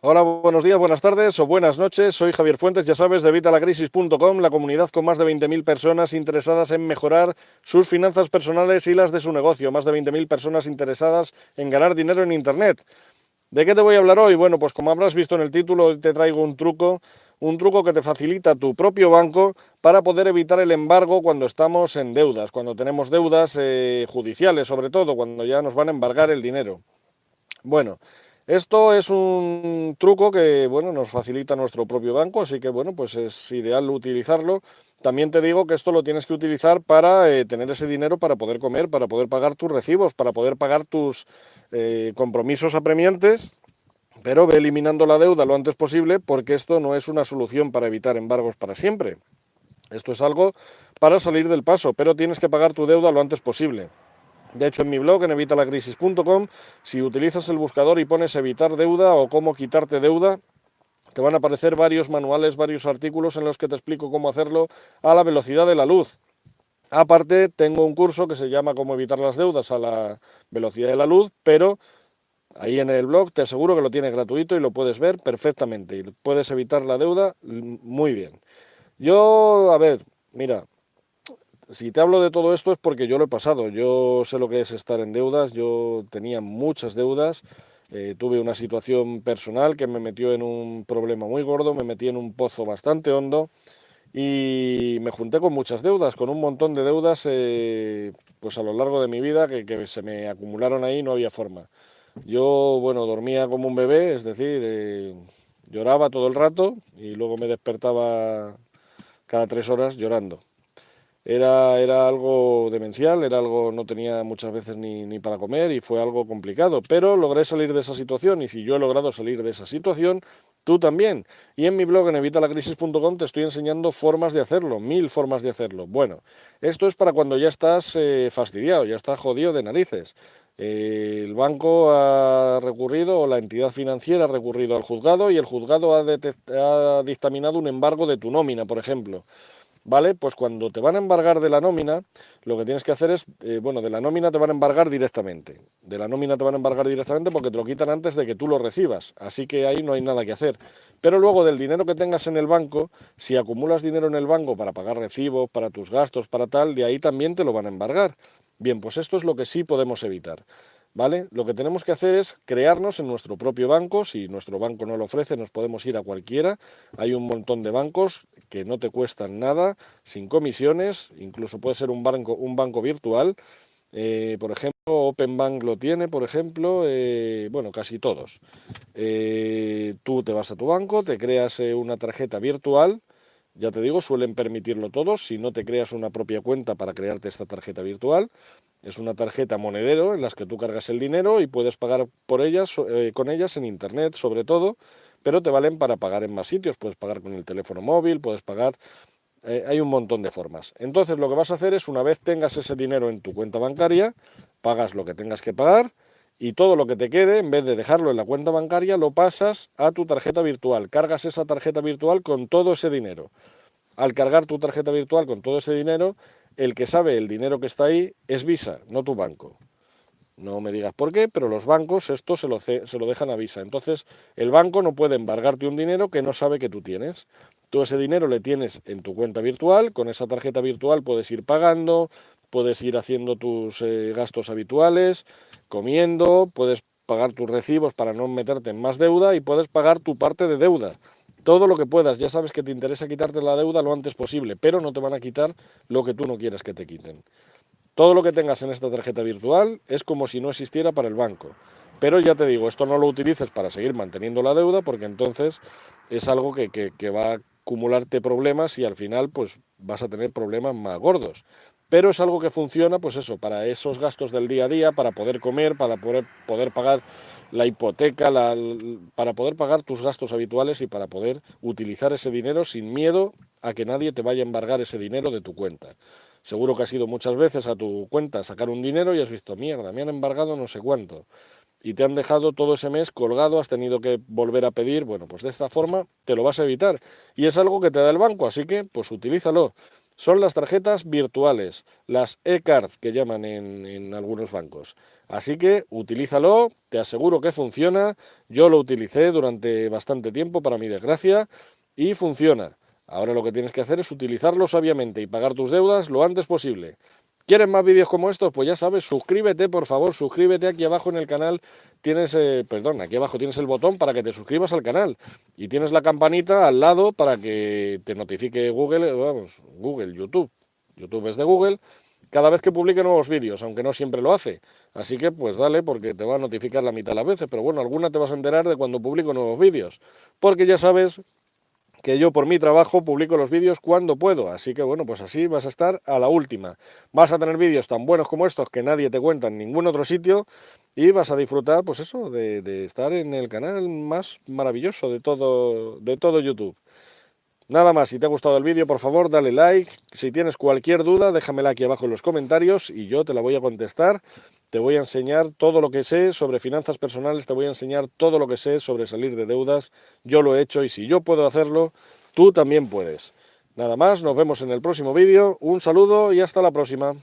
Hola, buenos días, buenas tardes o buenas noches. Soy Javier Fuentes, ya sabes, de Vitalacrisis.com, la comunidad con más de 20.000 personas interesadas en mejorar sus finanzas personales y las de su negocio. Más de 20.000 personas interesadas en ganar dinero en Internet. ¿De qué te voy a hablar hoy? Bueno, pues como habrás visto en el título, hoy te traigo un truco, un truco que te facilita tu propio banco para poder evitar el embargo cuando estamos en deudas, cuando tenemos deudas eh, judiciales, sobre todo, cuando ya nos van a embargar el dinero. Bueno, esto es un truco que bueno, nos facilita nuestro propio banco, así que bueno, pues es ideal utilizarlo. También te digo que esto lo tienes que utilizar para eh, tener ese dinero para poder comer, para poder pagar tus recibos, para poder pagar tus eh, compromisos apremiantes, pero ve eliminando la deuda lo antes posible porque esto no es una solución para evitar embargos para siempre. Esto es algo para salir del paso, pero tienes que pagar tu deuda lo antes posible. De hecho, en mi blog, en evitalacrisis.com, si utilizas el buscador y pones evitar deuda o cómo quitarte deuda, te van a aparecer varios manuales, varios artículos en los que te explico cómo hacerlo a la velocidad de la luz. Aparte, tengo un curso que se llama Cómo evitar las deudas a la velocidad de la luz, pero ahí en el blog te aseguro que lo tienes gratuito y lo puedes ver perfectamente. Y puedes evitar la deuda muy bien. Yo, a ver, mira, si te hablo de todo esto es porque yo lo he pasado. Yo sé lo que es estar en deudas. Yo tenía muchas deudas. Eh, tuve una situación personal que me metió en un problema muy gordo, me metí en un pozo bastante hondo y me junté con muchas deudas, con un montón de deudas eh, pues a lo largo de mi vida que, se me acumularon ahí, no había forma. Yo, bueno, dormía como un bebé, es decir, eh, lloraba todo el rato y luego me despertaba cada tres horas llorando. Era, era algo demencial, era algo, no tenía muchas veces ni, ni para comer y fue algo complicado, pero logré salir de esa situación y si yo he logrado salir de esa situación, tú también. Y en mi blog en evitalacrisis.com te estoy enseñando formas de hacerlo, mil formas de hacerlo. Bueno, esto es para cuando ya estás eh, fastidiado, ya estás jodido de narices. Eh, el banco ha recurrido o la entidad financiera ha recurrido al juzgado y el juzgado ha, ha dictaminado un embargo de tu nómina, por ejemplo. ¿Vale? Pues cuando te van a embargar de la nómina, lo que tienes que hacer es, eh, bueno, de la nómina te van a embargar directamente. De la nómina te van a embargar directamente porque te lo quitan antes de que tú lo recibas. Así que ahí no hay nada que hacer. Pero luego del dinero que tengas en el banco, si acumulas dinero en el banco para pagar recibos, para tus gastos, para tal, de ahí también te lo van a embargar. Bien, pues esto es lo que sí podemos evitar. ¿Vale? Lo que tenemos que hacer es crearnos en nuestro propio banco. Si nuestro banco no lo ofrece, nos podemos ir a cualquiera. Hay un montón de bancos que no te cuestan nada, sin comisiones, incluso puede ser un banco, virtual. Eh, por ejemplo, Open Bank lo tiene, por ejemplo, eh, bueno, casi todos. Eh, tú te vas a tu banco, te creas una tarjeta virtual, ya te digo, suelen permitirlo todos, si no te creas una propia cuenta para crearte esta tarjeta virtual, es una tarjeta monedero en las que tú cargas el dinero y puedes pagar por ellas, eh, con ellas en internet sobre todo, pero te valen para pagar en más sitios. Puedes pagar con el teléfono móvil, puedes pagar. Eh, hay un montón de formas. Entonces lo que vas a hacer es una vez tengas ese dinero en tu cuenta bancaria, pagas lo que tengas que pagar y todo lo que te quede, en vez de dejarlo en la cuenta bancaria, lo pasas a tu tarjeta virtual. Cargas esa tarjeta virtual con todo ese dinero. Al cargar tu tarjeta virtual con todo ese dinero, el que sabe el dinero que está ahí es Visa, no tu banco. No me digas por qué, pero los bancos esto se lo, se lo dejan a Visa. Entonces, el banco no puede embargarte un dinero que no sabe que tú tienes. Tú ese dinero le tienes en tu cuenta virtual, con esa tarjeta virtual puedes ir pagando, puedes ir haciendo tus eh, gastos habituales, comiendo, puedes pagar tus recibos para no meterte en más deuda y puedes pagar tu parte de deuda todo lo que puedas. Ya sabes que te interesa quitarte la deuda lo antes posible, pero no te van a quitar lo que tú no quieres que te quiten. Todo lo que tengas en esta tarjeta virtual es como si no existiera para el banco. Pero ya te digo, esto no lo utilices para seguir manteniendo la deuda porque entonces es algo que, que va a acumularte problemas y al final pues vas a tener problemas más gordos pero es algo que funciona, pues eso, para esos gastos del día a día, para poder comer, para poder, poder pagar la hipoteca, para poder pagar tus gastos habituales y para poder utilizar ese dinero sin miedo a que nadie te vaya a embargar ese dinero de tu cuenta. Seguro que has ido muchas veces a tu cuenta a sacar un dinero y has visto, mierda, me han embargado no sé cuánto. Y te han dejado todo ese mes colgado, has tenido que volver a pedir. Bueno, pues de esta forma te lo vas a evitar. Y es algo que te da el banco, así que pues utilízalo. Son las tarjetas virtuales, las e-cards que llaman en, en, algunos bancos. Así que utilízalo, te aseguro que funciona. Yo lo utilicé durante bastante tiempo, para mi desgracia, y funciona. Ahora lo que tienes que hacer es utilizarlo sabiamente y pagar tus deudas lo antes posible. ¿Quieres más vídeos como estos? Pues ya sabes, suscríbete, por favor, suscríbete aquí abajo en el canal. Tienes, eh, perdón, aquí abajo tienes el botón para que te suscribas al canal. Y tienes la campanita al lado para que te notifique Google, vamos, Google, YouTube. YouTube es de Google. Cada vez que publique nuevos vídeos, aunque no siempre lo hace. Así que pues dale, porque te va a notificar la mitad de las veces. Pero bueno, alguna te vas a enterar de cuando publico nuevos vídeos. Porque ya sabes que yo por mi trabajo publico los vídeos cuando puedo, así que bueno, pues así vas a estar a la última. Vas a tener vídeos tan buenos como estos que nadie te cuenta en ningún otro sitio y vas a disfrutar, pues eso, de, de estar en el canal más maravilloso de todo, de todo YouTube. Nada más, si te ha gustado el vídeo, por favor, dale like. Si tienes cualquier duda, déjamela aquí abajo en los comentarios y yo te la voy a contestar. Te voy a enseñar todo lo que sé sobre finanzas personales, te voy a enseñar todo lo que sé sobre salir de deudas. Yo lo he hecho y si yo puedo hacerlo, tú también puedes. Nada más, nos vemos en el próximo vídeo. Un saludo y hasta la próxima.